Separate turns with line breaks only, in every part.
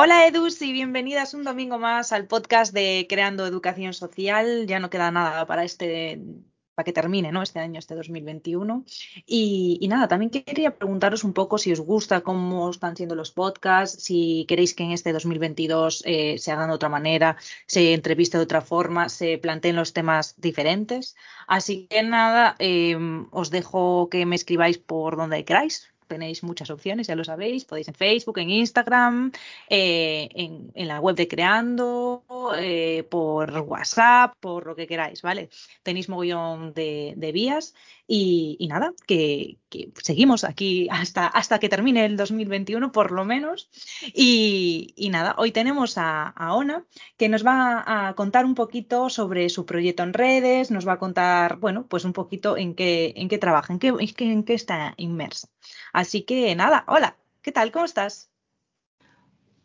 Hola Edus y bienvenidas un domingo más al podcast de Creando Educación Social. Ya no queda nada para este para que termine ¿no? este año, este 2021. Y, nada, también quería preguntaros un poco si os gusta cómo están siendo los podcasts, si queréis que en este 2022 eh, se hagan de otra manera, se entreviste de otra forma, se planteen los temas diferentes. Así que nada, eh, os dejo que me escribáis por donde queráis tenéis muchas opciones, ya lo sabéis, podéis en Facebook, en Instagram, eh, en, en, la web de Creando, eh, por WhatsApp, por lo que queráis, ¿vale? Tenéis mogollón de, de vías y, y nada, que, que, seguimos aquí hasta, hasta que termine el 2021 por lo menos. Y, y nada, hoy tenemos a, a, Ona que nos va a contar un poquito sobre su proyecto en redes, nos va a contar, bueno, pues un poquito en qué, en qué trabaja, en qué, en qué, está inmersa. Así que nada, hola, ¿qué tal? ¿Cómo estás?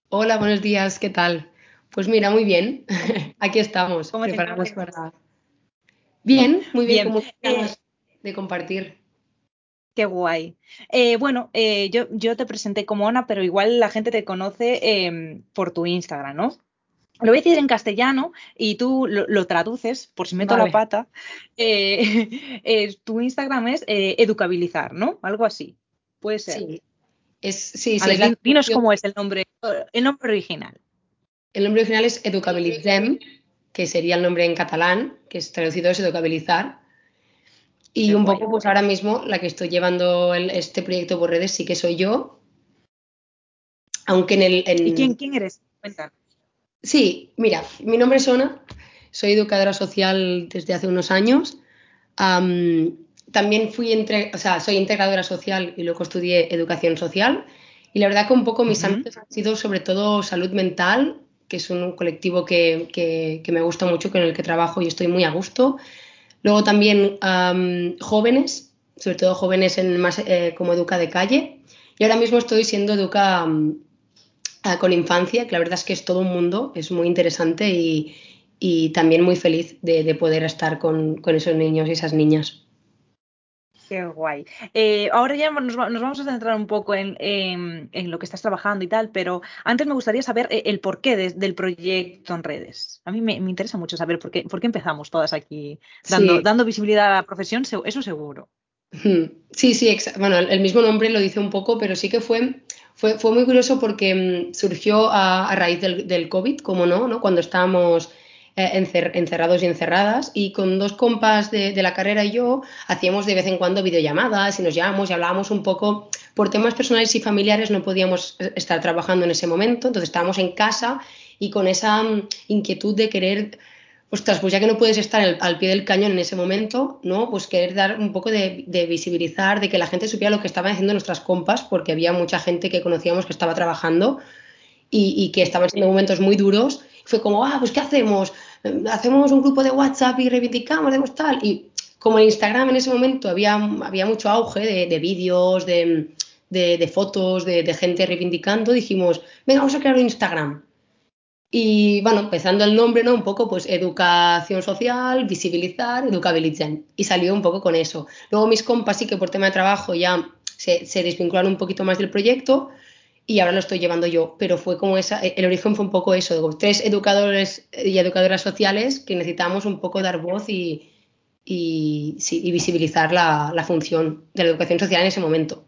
Hola, buenos días, ¿qué tal? Pues mira, muy bien, aquí estamos, preparados para... Bien, muy bien, bien. como eh, de compartir.
Qué guay. Eh, bueno, eh, yo, yo, te presenté como Ana, pero igual la gente te conoce eh, por tu Instagram, ¿no? Lo voy a decir en castellano y tú lo, lo traduces, por si meto vale. la pata. Eh, tu Instagram es educabilizar, ¿no? Algo así. Puede ser.
Sí, es, sí, sí,
ver, dinos cómo es el nombre, el nombre original.
El nombre original es Educabilitzem, que sería el nombre en catalán, que es traducido es educabilizar. Y Qué un guay. poco, pues ahora mismo, la que estoy llevando el, este proyecto por redes sí que soy yo. Aunque en el. En...
¿Y quién, quién eres? Cuéntanos.
Sí, mira, mi nombre es Ona, soy educadora social desde hace unos años. Um, también fui entre, o sea, soy integradora social y luego estudié educación social. Y la verdad que un poco mis uh -huh. ámbitos han sido sobre todo salud mental, que es un colectivo que, que, que, me gusta mucho, con el que trabajo y estoy muy a gusto. Luego también um, jóvenes, sobre todo jóvenes en más eh, como educa de calle. Y ahora mismo estoy siendo educa um, con infancia, que la verdad es que es todo un mundo, es muy interesante y, y también muy feliz de, de poder estar con, con esos niños y esas niñas.
Qué guay. Eh, ahora ya nos, nos, vamos a centrar un poco en, en, en, lo que estás trabajando y tal, pero antes me gustaría saber eh, el porqué de, del proyecto en redes. A mí me, me, interesa mucho saber por qué, por qué empezamos todas aquí dando, sí. dando visibilidad a la profesión, eso seguro.
Sí, sí, bueno, el mismo nombre lo dice un poco, pero sí que fue, fue, fue muy curioso porque mm, surgió a, a raíz del, del, COVID, como no, ¿no? Cuando estábamos eh, encer, encerrados y encerradas y con dos compas de, de, la carrera y yo hacíamos de vez en cuando videollamadas y nos llamamos y hablábamos un poco. Por temas personales y familiares no podíamos estar trabajando en ese momento entonces estábamos en casa y con esa um, inquietud de querer ostras pues ya que no puedes estar al, pie del cañón en ese momento no pues querer dar un poco de, de visibilizar de que la gente supiera lo que estaban haciendo nuestras compas porque había mucha gente que conocíamos que estaba trabajando y, y que estaban siendo momentos muy duros fue como, ah, pues ¿qué hacemos? Hacemos un grupo de WhatsApp y reivindicamos, hacemos tal. Y como en Instagram en ese momento había, había mucho auge de, de vídeos, de, de, de, fotos, de, gente reivindicando, dijimos, venga, vamos a crear un Instagram. Y bueno, empezando el nombre, ¿no? Un poco, pues educación social, visibilizar, educabilizar. Y salió un poco con eso. Luego mis compas sí que por tema de trabajo ya se, se desvincularon un poquito más del proyecto, y ahora lo estoy llevando yo, pero fue como esa, el origen fue un poco eso, digo, tres educadores y educadoras sociales que necesitamos un poco dar voz y, y, sí, y visibilizar la, la, función de la educación social en ese momento.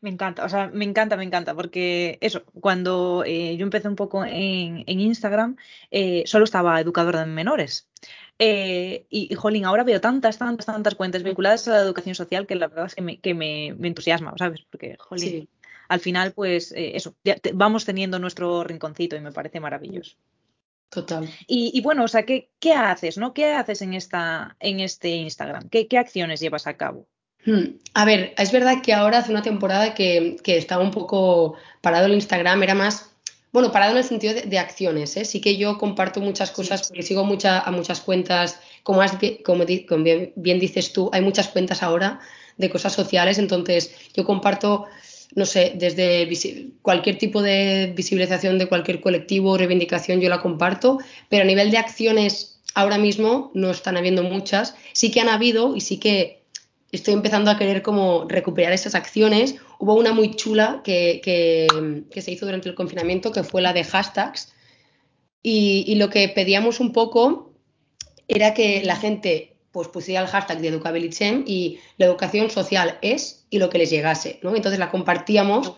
Me encanta, o sea, me encanta, me encanta, porque eso, cuando eh, yo empecé un poco en, en Instagram, eh, solo estaba educadora de menores. Eh, y, y, jolín, ahora veo tantas, tantas, tantas cuentas vinculadas a la educación social que la verdad es que me, que me, me entusiasma, ¿sabes? Porque, jolín. Sí al final, pues eh, eso, te, vamos teniendo nuestro rinconcito y me parece maravilloso.
Total.
Y, y bueno, o sea, ¿qué, ¿qué, haces, no? ¿Qué haces en, esta, en este Instagram? ¿Qué, ¿Qué, acciones llevas a cabo?
Hmm. A ver, es verdad que ahora hace una temporada que, que, estaba un poco parado el Instagram, era más, bueno, parado en el sentido de, de acciones, ¿eh? Sí que yo comparto muchas cosas, porque sigo mucha, a muchas cuentas, como, has, como, como bien, bien dices tú, hay muchas cuentas ahora de cosas sociales, entonces yo comparto no sé, desde cualquier tipo de visibilización de cualquier colectivo o reivindicación yo la comparto, pero a nivel de acciones ahora mismo no están habiendo muchas, sí que han habido y sí que estoy empezando a querer como recuperar esas acciones. Hubo una muy chula que, que, se hizo durante el confinamiento, que fue la de hashtags. Y, y, lo que pedíamos un poco era que la gente pues pusiera el hashtag de Educabilichem y la educación social es y lo que les llegase, ¿no? Entonces la compartíamos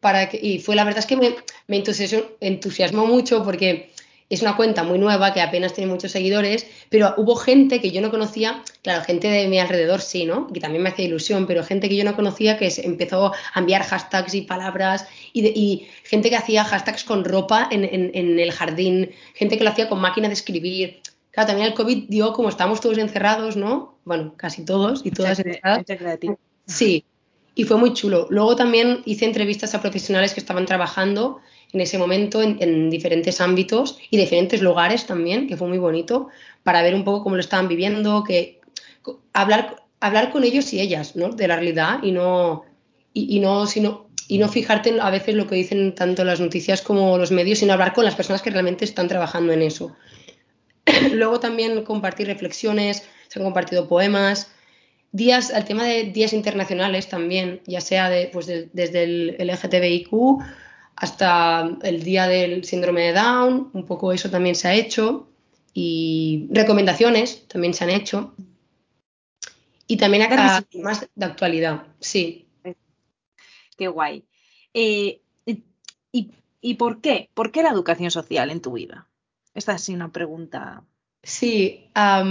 para que, y fue la verdad es que me, me entusiasmó mucho porque es una cuenta muy nueva que apenas tiene muchos seguidores, pero hubo gente que yo no conocía, claro, gente de mi alrededor sí, ¿no? Que también me hacía ilusión, pero gente que yo no conocía que empezó a enviar hashtags y palabras y, gente que hacía hashtags con ropa en, el jardín, gente que lo hacía con máquina de escribir. Claro, también el COVID dio, como estamos todos encerrados, ¿no? Bueno, casi todos y todas encerradas. Sí, y fue muy chulo. Luego también hice entrevistas a profesionales que estaban trabajando en ese momento en, diferentes ámbitos y diferentes lugares también, que fue muy bonito, para ver un poco cómo lo estaban viviendo, que hablar, hablar con ellos y ellas, ¿no? De la realidad y no, y, no, sino, y no fijarte en a veces lo que dicen tanto las noticias como los medios, sino hablar con las personas que realmente están trabajando en eso. Luego también compartir reflexiones, se han compartido poemas, días, al tema de días internacionales también, ya sea de, pues desde el LGTBIQ hasta el día del síndrome de Down, un poco eso también se ha hecho, y recomendaciones también se han hecho. Y también acá más de actualidad, sí.
Qué guay. Eh, y, por qué? ¿Por qué la educación social en tu vida? Esta es una pregunta.
Sí, la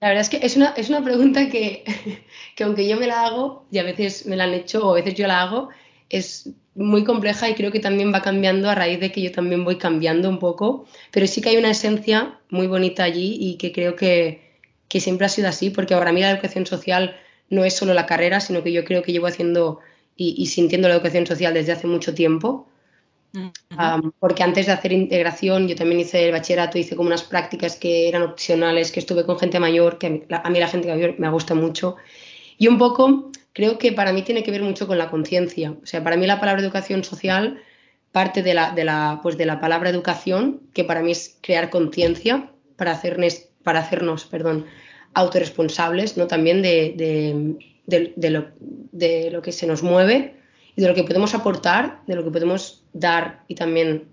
verdad es que es una, es una pregunta que, que, aunque yo me la hago, y a veces me la han hecho, o a veces yo la hago, es muy compleja y creo que también va cambiando a raíz de que yo también voy cambiando un poco, pero sí que hay una esencia muy bonita allí y que creo que, siempre ha sido así, porque para mí la educación social no es solo la carrera, sino que yo creo que llevo haciendo y, sintiendo la educación social desde hace mucho tiempo. Porque antes de hacer integración, yo también hice el bachillerato, hice como unas prácticas que eran opcionales, que estuve con gente mayor, que a mí, a mí la gente mayor me gusta mucho. Y un poco creo que para mí tiene que ver mucho con la conciencia. O sea, para mí la palabra educación social parte de la, de la, pues de la palabra educación, que para mí es crear conciencia para hacernos, para hacernos perdón, autorresponsables ¿no? también de, de, lo, de lo que se nos mueve y de lo que podemos aportar, de lo que podemos dar y también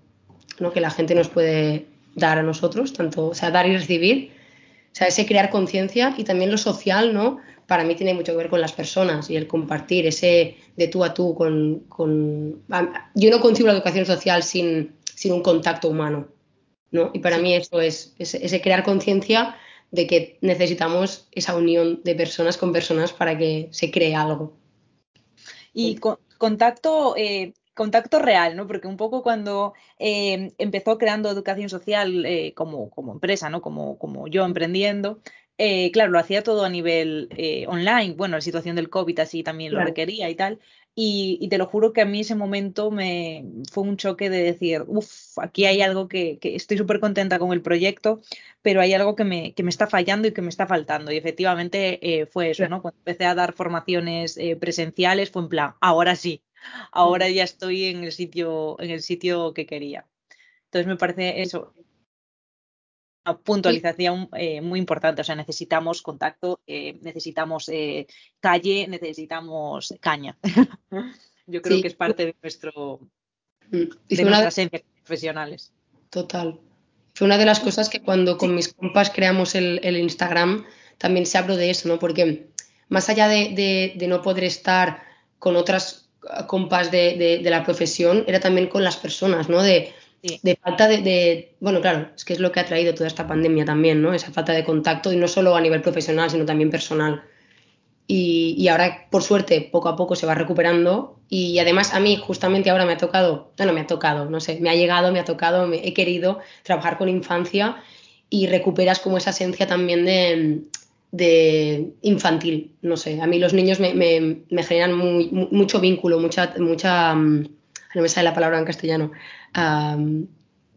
¿no? que la gente nos puede dar a nosotros, tanto, o sea, dar y recibir. O sea, ese crear conciencia y también lo social, ¿no? para mí tiene mucho que ver con las personas y el compartir ese de tú a tú con... Yo no concibo la educación social sin, sin un contacto humano, ¿no? Y para mí eso es, ese crear conciencia de que necesitamos esa unión de personas con personas para que se cree algo.
Y contacto, eh, contacto real, ¿no? Porque un poco cuando eh, empezó creando educación social eh, como, como, empresa, ¿no? Como, como yo emprendiendo, eh, claro, lo hacía todo a nivel online. Bueno, la situación del COVID así también lo requería y tal. Y, te lo juro que a mí ese momento me fue un choque de decir, uff, aquí hay algo que, estoy súper contenta con el proyecto, pero hay algo que me, que me, está fallando y que me está faltando. Y efectivamente eh, fue eso, ¿no? Cuando empecé a dar formaciones presenciales fue en plan, ahora sí, ahora ya estoy en el sitio, en el sitio que quería. Entonces me parece eso, una puntualización eh, muy importante. O sea, necesitamos contacto, eh, necesitamos eh, calle, necesitamos caña. Yo creo que es parte de nuestro mm. de nuestras de... profesionales.
Total. Fue una de las cosas que cuando con mis compas creamos el, Instagram también se habló de eso, ¿no? Porque más allá de, de no poder estar con otras compas de, de, la profesión, era también con las personas, ¿no? De, de falta de, bueno, claro, es que es lo que ha traído toda esta pandemia también, ¿no? Esa falta de contacto y no solo a nivel profesional, sino también personal. Y, ahora, por suerte, poco a poco se va recuperando y además a mí justamente ahora me ha tocado, bueno, me ha tocado, no sé, me ha llegado, me ha tocado, me, he querido trabajar con infancia y recuperas como esa esencia también de, de infantil, no sé, a mí los niños me, me, generan mucho vínculo, mucha, mucha, mm, no me sale la palabra en castellano,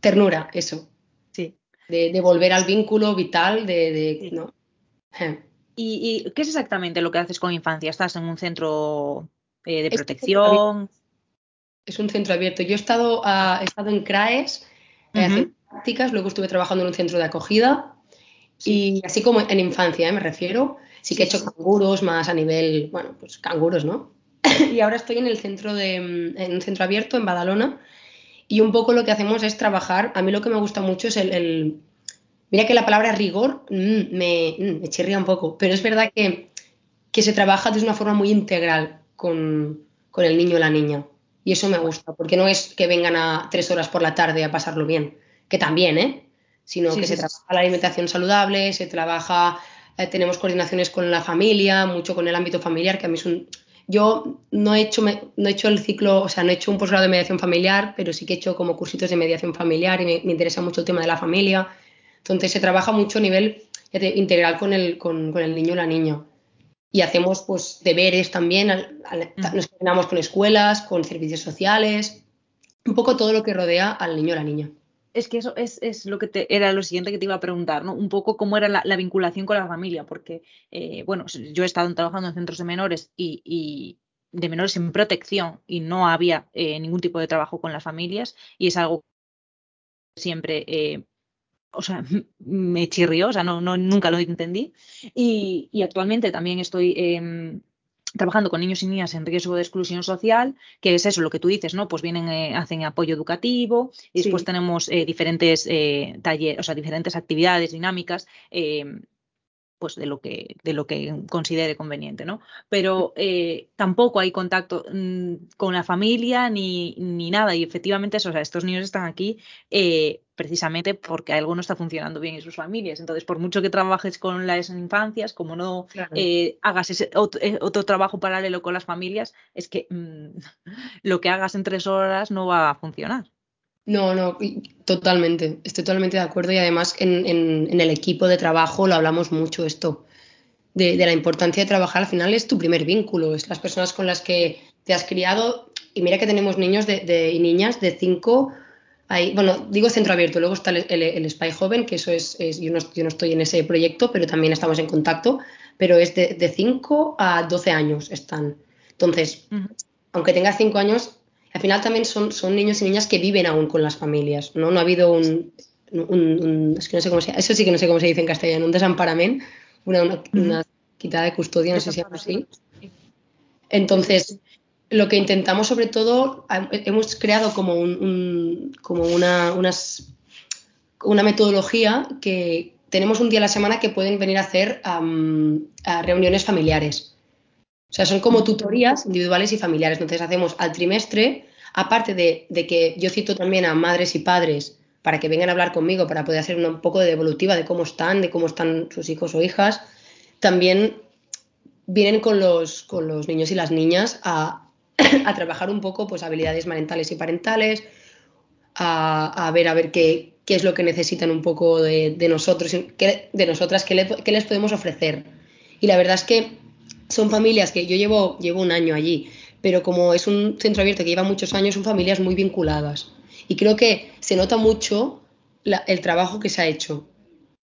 ternura, eso. Sí. De, volver al vínculo vital, de... ¿no?
¿Y, qué es exactamente lo que haces con infancia? ¿Estás en un centro eh, de protección?
Es un centro abierto. Yo he estado, he estado en CRAES, uh prácticas, luego estuve trabajando en un centro de acogida y así como en infancia, ¿eh? me refiero. Sí que he hecho canguros más a nivel, bueno, pues canguros, ¿no? y ahora estoy en el centro de, en un centro abierto en Badalona y un poco lo que hacemos es trabajar, a mí lo que me gusta mucho es el, mira que la palabra rigor mm, me, mm, me, chirría un poco, pero es verdad que, que se trabaja de una forma muy integral con, con el niño o la niña. Y eso me gusta, porque no es que vengan a tres horas por la tarde a pasarlo bien, que también, ¿eh? Sino sí, que sí, se trabaja la alimentación saludable, se trabaja, eh, tenemos coordinaciones con la familia, mucho con el ámbito familiar, que a mí es un, yo no he hecho, no he hecho el ciclo, o sea, no he hecho un posgrado de mediación familiar, pero sí que he hecho como cursitos de mediación familiar y me, me interesa mucho el tema de la familia. Entonces se trabaja mucho a nivel integral con el, con, con el niño o la niña. Y hacemos pues deberes también, al, al, nos coordinamos con escuelas, con servicios sociales, un poco todo lo que rodea al niño o la niña.
Es que eso es, es, lo que te, era lo siguiente que te iba a preguntar, ¿no? Un poco cómo era la, la vinculación con la familia, porque, eh, bueno, yo he estado trabajando en centros de menores y, y de menores en protección y no había eh, ningún tipo de trabajo con las familias y es algo que siempre, eh, o sea, me chirrió, o sea, no, no, nunca lo entendí. Y, y actualmente también estoy em, trabajando con niños y niñas en riesgo de exclusión social, que es eso lo que tú dices, ¿no? Pues vienen, eh, hacen apoyo educativo y después sí. tenemos eh, diferentes eh, talleres, o sea, diferentes actividades dinámicas. pues de lo que de lo que considere conveniente, ¿no? Pero eh, tampoco hay contacto mmm, con la familia ni, ni, nada y efectivamente eso, o sea, estos niños están aquí eh, precisamente porque algo no está funcionando bien en sus familias. Entonces, por mucho que trabajes con las infancias, como no claro. eh, hagas ese otro, eh, otro, trabajo paralelo con las familias, es que mmm, lo que hagas en tres horas no va a funcionar.
No, no, totalmente, estoy totalmente de acuerdo y además en, en, en el equipo de trabajo lo hablamos mucho esto, de, de, la importancia de trabajar, al final es tu primer vínculo, es las personas con las que te has criado y mira que tenemos niños de, de y niñas de 5, bueno, digo centro abierto, luego está el, el, el Spy Joven, que eso es, es yo, no, yo, no, estoy en ese proyecto, pero también estamos en contacto, pero es de 5 a 12 años están. Entonces, uh -huh. aunque tengas 5 años, al final también son, son niños y niñas que viven aún con las familias, ¿no? No ha habido un, un, un es que no sé cómo se, eso sí que no sé cómo se dice en castellano, un desamparament, una, una, una quitada de custodia, no sé si es así. Entonces, lo que intentamos sobre todo, hemos creado como, un, como una, unas, una metodología que tenemos un día a la semana que pueden venir a hacer reuniones familiares. O sea, son como tutorías individuales y familiares. Entonces hacemos al trimestre, aparte de, que yo cito también a madres y padres para que vengan a hablar conmigo, para poder hacer un poco de devolutiva de cómo están, de cómo están sus hijos o hijas, también vienen con los, con los niños y las niñas a, a trabajar un poco pues habilidades mentales y parentales, a, a ver a ver qué, qué, es lo que necesitan un poco de, de nosotros, qué, de nosotras, qué, le, qué les podemos ofrecer. Y la verdad es que son familias que yo llevo, llevo un año allí, pero como es un centro abierto que lleva muchos años, son familias muy vinculadas. Y creo que se nota mucho la, el trabajo que se ha hecho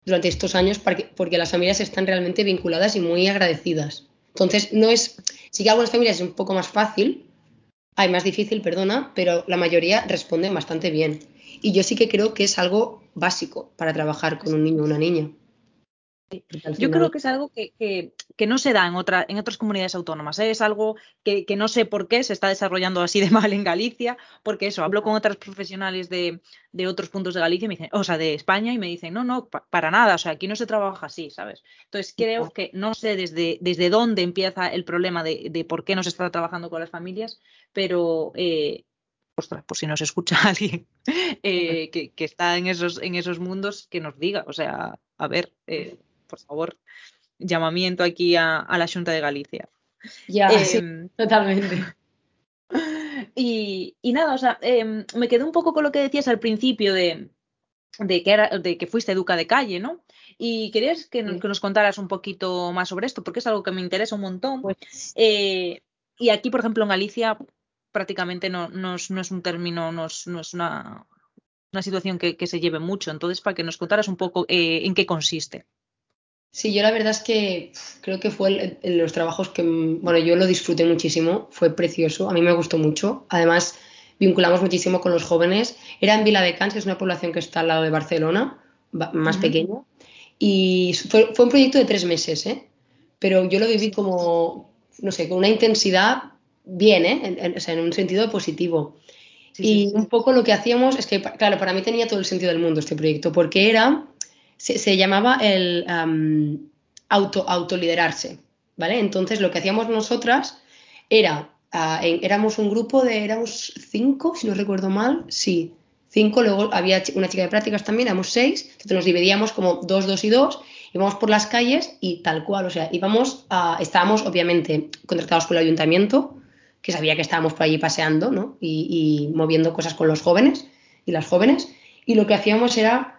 durante estos años porque, porque, las familias están realmente vinculadas y muy agradecidas. Entonces, no es, sí que algunas familias es un poco más fácil, hay más difícil, perdona, pero la mayoría responden bastante bien. Y yo sí que creo que es algo básico para trabajar con un niño o una niña.
Yo creo que es algo que, que, que no se da en, otra, en otras comunidades autónomas. ¿eh? Es algo que, que, no sé por qué se está desarrollando así de mal en Galicia, porque eso, hablo con otras profesionales de, de otros puntos de Galicia, me dicen, o sea, de España, y me dicen, no, no, pa, para nada, o sea, aquí no se trabaja así, ¿sabes? Entonces creo que no sé desde, desde dónde empieza el problema de, de por qué no se está trabajando con las familias, pero eh, ostras, por si nos escucha alguien eh, que, que, está en esos, en esos mundos, que nos diga, o sea, a ver, eh, por favor, llamamiento aquí a, a la Junta de Galicia.
Ya, eh, sí, totalmente.
Y, y, nada, o sea, eh, me quedé un poco con lo que decías al principio de, de, que, era, de que fuiste educa de calle, ¿no? Y querías que, sí. que, nos contaras un poquito más sobre esto, porque es algo que me interesa un montón. Pues... Eh, y aquí, por ejemplo, en Galicia prácticamente no, no, es, no es, un término, no es, no es una, una, situación que, que, se lleve mucho. Entonces, para que nos contaras un poco eh, en qué consiste.
Sí, yo la verdad es que creo que fue el, el, los trabajos que, bueno, yo lo disfruté muchísimo, fue precioso, a mí me gustó mucho. Además, vinculamos muchísimo con los jóvenes. Era en Viladecans, que es una población que está al lado de Barcelona, más uh -huh. pequeña. Y fue, fue, un proyecto de tres meses, ¿eh? pero yo lo viví como, no sé, con una intensidad bien, ¿eh? En, o sea, en un sentido positivo. y un poco lo que hacíamos es que, claro, para mí tenía todo el sentido del mundo este proyecto, porque era, se, llamaba el auto, autoliderarse, ¿vale? Entonces lo que hacíamos nosotras era, ah, éramos un grupo de, éramos cinco, si no recuerdo mal, sí, cinco, luego había una chica de prácticas también, éramos seis, entonces nos dividíamos como dos, dos y dos, íbamos por las calles y tal cual, o sea, íbamos estábamos obviamente contratados por el ayuntamiento, que sabía que estábamos por allí paseando, ¿no? Y moviendo cosas con los jóvenes y las jóvenes, y lo que hacíamos era,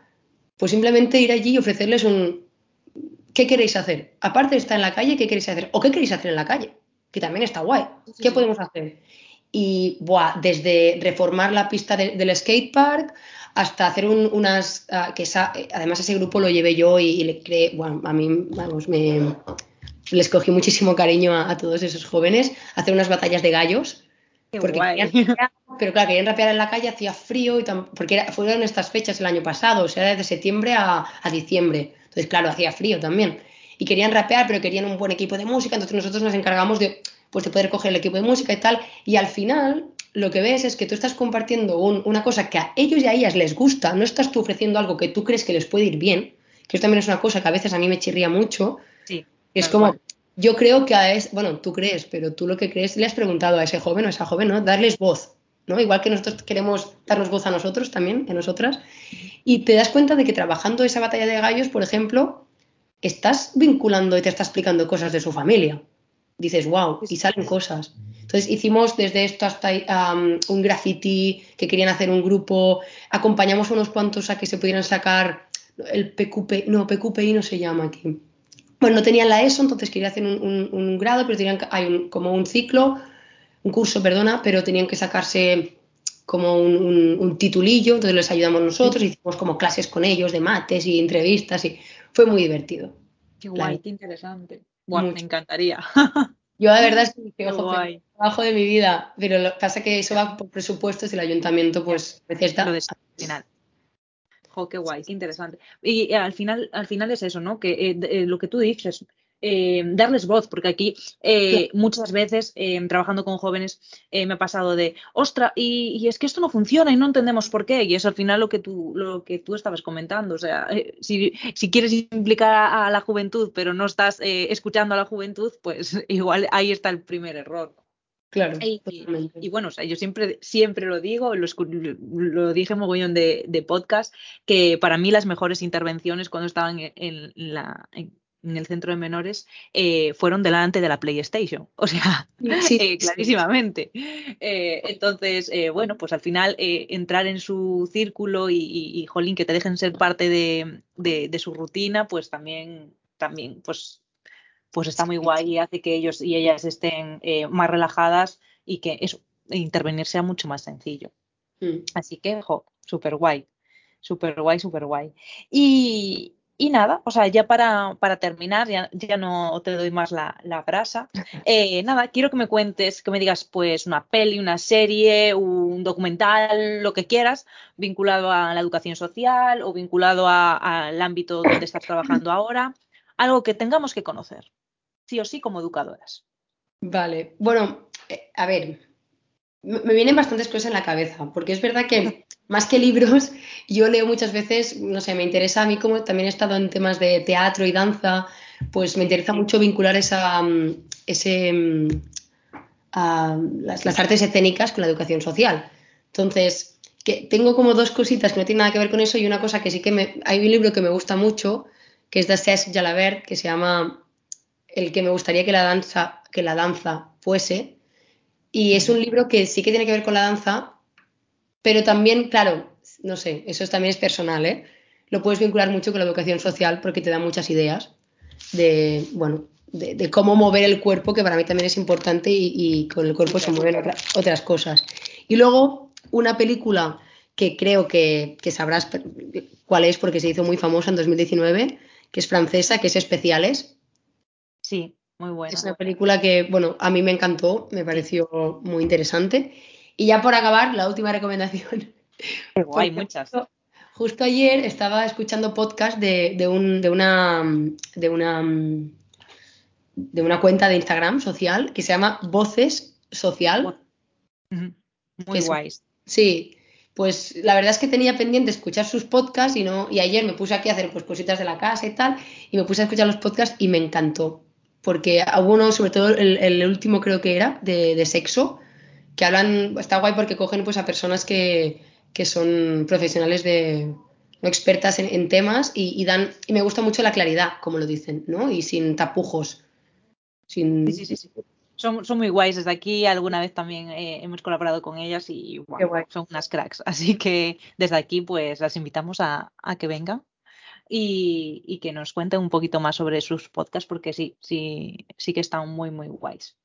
pues simplemente ir allí y ofrecerles un, ¿qué queréis hacer? Aparte de estar en la calle, ¿qué queréis hacer? ¿O qué queréis hacer en la calle? Que también está guay. ¿Qué podemos hacer? Y buah, desde reformar la pista del skatepark hasta hacer unas. Ah, que además ese grupo lo llevé yo y, le creé. Bueno, a mí, vamos, me. Les cogí muchísimo cariño a, todos esos jóvenes. Hacer unas batallas de gallos.
porque
pero claro, querían rapear en la calle, hacía frío, y porque fueron estas fechas el año pasado, o sea, desde septiembre a, a diciembre. Entonces, claro, hacía frío también. Y querían rapear, pero querían un buen equipo de música, entonces nosotros nos encargamos de, pues, de poder coger el equipo de música y tal. Y al final, lo que ves es que tú estás compartiendo una cosa que a ellos y a ellas les gusta, no estás tú ofreciendo algo que tú crees que les puede ir bien, que eso también es una cosa que a veces a mí me chirría mucho.
Sí.
Es como, yo creo que a es, bueno, tú crees, pero tú lo que crees, le has preguntado a ese joven o a esa joven, ¿no? Darles voz. ¿No? Igual que nosotros queremos darnos voz a nosotros también, a nosotras. Y te das cuenta de que trabajando esa batalla de gallos, por ejemplo, estás vinculando y te está explicando cosas de su familia. Dices, wow, y salen cosas. Entonces hicimos desde esto hasta un graffiti que querían hacer un grupo, acompañamos unos cuantos a que se pudieran sacar el PQP, no, PQPI no se llama aquí. Bueno, no tenían la ESO, entonces querían hacer un, grado, pero tenían, como un ciclo un curso, perdona, pero tenían que sacarse como un, titulillo, entonces les ayudamos nosotros, hicimos como clases con ellos de mates y entrevistas y fue muy divertido.
Qué guay, qué interesante. me encantaría.
Yo la verdad es que ojo, trabajo de mi vida, pero lo que pasa es que eso va por presupuestos y el ayuntamiento pues necesita...
Lo final. Jo, qué guay, qué interesante. Y, al final, al final es eso, ¿no? Que eh, eh, lo que tú dices, eh, darles voz, porque aquí eh, muchas veces eh, trabajando con jóvenes me ha pasado de, ostra, y, es que esto no funciona y no entendemos por qué, y es al final lo que tú, lo que tú estabas comentando, o sea, si, quieres implicar a, la juventud pero no estás escuchando a la juventud, pues igual ahí está el primer error.
Claro.
Y, bueno, o sea, yo siempre, siempre lo digo, lo, lo dije mogollón de, de, podcast, que para mí las mejores intervenciones cuando estaban en, la, en el centro de menores eh, fueron delante de la PlayStation, o sea, eh, clarísimamente. Eh, entonces, bueno, pues al final entrar en su círculo y, jolín, que te dejen ser parte de, su rutina, pues también, también, pues, pues está muy guay y hace que ellos y ellas estén más relajadas y que eso, intervenir sea mucho más sencillo. Mm. Así que, jo, súper guay, súper guay, súper guay. Y, y nada, o sea, ya para, terminar, ya, ya, no te doy más la, la brasa. Eh, nada, quiero que me cuentes, que me digas, pues, una peli, una serie, un documental, lo que quieras, vinculado a la educación social o vinculado al ámbito donde estás trabajando ahora, algo que tengamos que conocer, sí o sí, como educadoras.
Vale, bueno, eh, a ver, me vienen bastantes cosas en la cabeza, porque es verdad que más que libros, yo leo muchas veces, no sé, me interesa a mí como también he estado en temas de teatro y danza, pues me interesa mucho vincular esa, mm, ese, mm, las, artes escénicas con la educación social. Entonces, que tengo como dos cositas que no tienen nada que ver con eso y una cosa que sí que me... Hay un libro que me gusta mucho, que es de Cesc Jalabert, que se llama El que me gustaría que la danza, que la danza fuese, y es un libro que sí que tiene que ver con la danza, pero también, claro, no sé, eso también es personal, ¿eh? Lo puedes vincular mucho con la educación social porque te da muchas ideas de, bueno, de, cómo mover el cuerpo, que para mí también es importante y, con el cuerpo se mueven otras cosas. Y luego, una película que creo que, que, sabrás cuál es porque se hizo muy famosa en 2019, que es francesa, que es Especiales.
Sí. Muy
Es una película que, bueno, a mí me encantó, me pareció muy interesante. Y ya por acabar, la última recomendación.
Hay muchas.
Justo, ayer estaba escuchando podcast de, un, de una, de una de una cuenta de Instagram social que se llama Voces Social.
Muy guays.
Sí, pues la verdad es que tenía pendiente escuchar sus podcasts y no y ayer me puse aquí a hacer pues cositas de la casa y tal y me puse a escuchar los podcasts y me encantó porque hubo uno sobre todo el, último creo que era de, sexo que hablan está guay porque cogen pues a personas que, que son profesionales de no expertas en, temas y, dan y me gusta mucho la claridad como lo dicen no y sin tapujos sin
sí, sí, sí, son, son, muy guays. Desde aquí alguna vez también eh, hemos colaborado con ellas y son unas cracks. Así que desde aquí pues las invitamos a, a que vengan y, y, que nos cuenten un poquito más sobre sus podcasts porque sí, sí, sí que están muy, muy guays.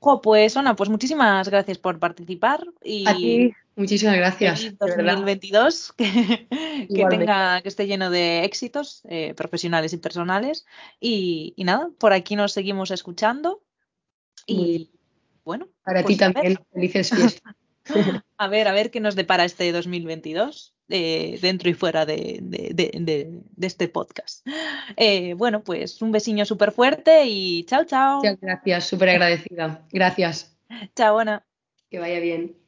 Jo, pues Ona, pues muchísimas gracias por participar y
a ti, muchísimas gracias.
2022 que, que, tenga que esté lleno de éxitos eh, profesionales y personales y, y, nada, por aquí nos seguimos escuchando y bueno.
Para ti pues también, felices fiestas.
a ver, a ver qué nos depara este 2022. Eh, dentro y fuera de, de, de, de este podcast. Eh, bueno, pues un besiño súper fuerte y chao, chao.
Muchas gracias, súper agradecida. Gracias.
Chao, Ana.
Que vaya bien.